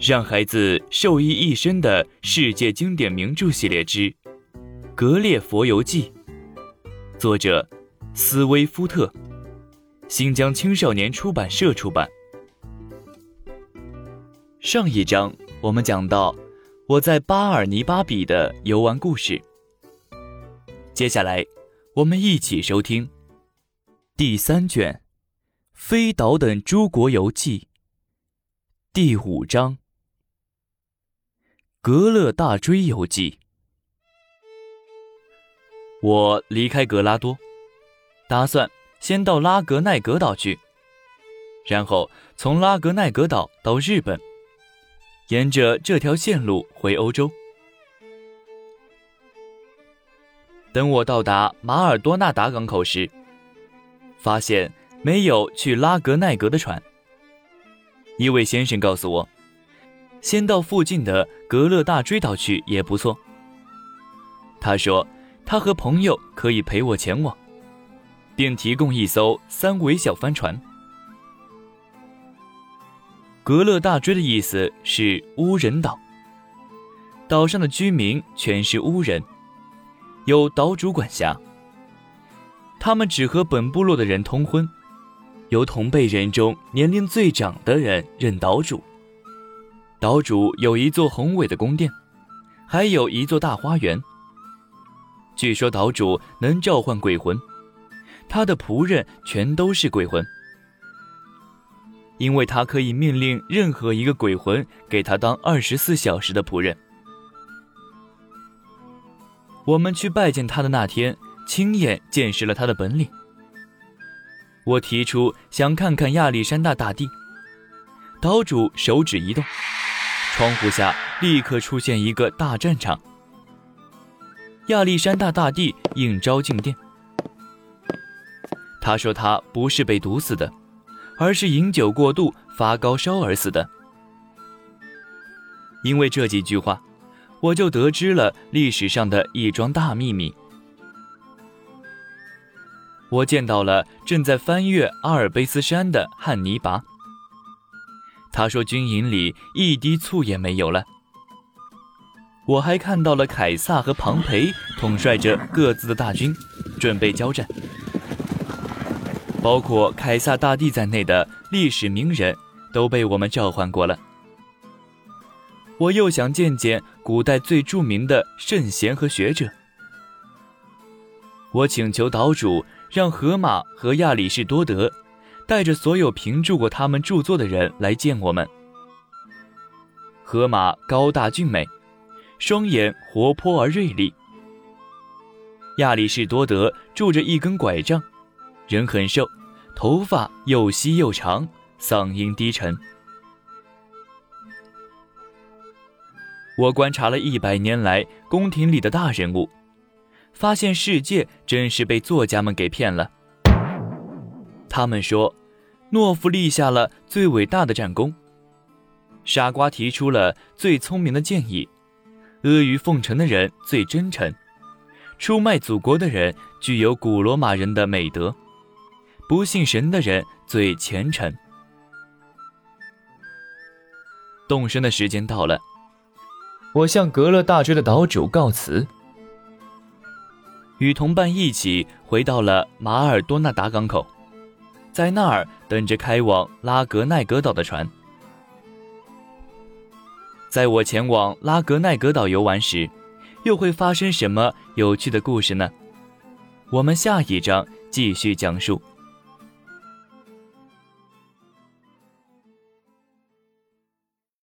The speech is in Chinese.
让孩子受益一生的世界经典名著系列之《格列佛游记》，作者斯威夫特，新疆青少年出版社出版。上一章我们讲到我在巴尔尼巴比的游玩故事，接下来我们一起收听第三卷《飞岛等诸国游记》第五章《格勒大追游记》。我离开格拉多，打算先到拉格奈格岛去，然后从拉格奈格岛到日本。沿着这条线路回欧洲。等我到达马尔多纳达港口时，发现没有去拉格奈格的船。一位先生告诉我，先到附近的格勒大追岛去也不错。他说，他和朋友可以陪我前往，并提供一艘三桅小帆船。格勒大追的意思是巫人岛。岛上的居民全是巫人，由岛主管辖。他们只和本部落的人通婚，由同辈人中年龄最长的人任岛主。岛主有一座宏伟的宫殿，还有一座大花园。据说岛主能召唤鬼魂，他的仆人全都是鬼魂。因为他可以命令任何一个鬼魂给他当二十四小时的仆人。我们去拜见他的那天，亲眼见识了他的本领。我提出想看看亚历山大大帝，岛主手指一动，窗户下立刻出现一个大战场。亚历山大大帝应召进殿，他说他不是被毒死的。而是饮酒过度发高烧而死的。因为这几句话，我就得知了历史上的一桩大秘密。我见到了正在翻越阿尔卑斯山的汉尼拔。他说军营里一滴醋也没有了。我还看到了凯撒和庞培统帅着各自的大军，准备交战。包括凯撒大帝在内的历史名人都被我们召唤过了。我又想见见古代最著名的圣贤和学者。我请求岛主让荷马和亚里士多德带着所有评注过他们著作的人来见我们。河马高大俊美，双眼活泼而锐利。亚里士多德拄着一根拐杖。人很瘦，头发又稀又长，嗓音低沉。我观察了一百年来宫廷里的大人物，发现世界真是被作家们给骗了。他们说，懦夫立下了最伟大的战功，傻瓜提出了最聪明的建议，阿谀奉承的人最真诚，出卖祖国的人具有古罗马人的美德。不信神的人最虔诚。动身的时间到了，我向格勒大追的岛主告辞，与同伴一起回到了马尔多纳达港口，在那儿等着开往拉格奈格岛的船。在我前往拉格奈格岛游玩时，又会发生什么有趣的故事呢？我们下一章继续讲述。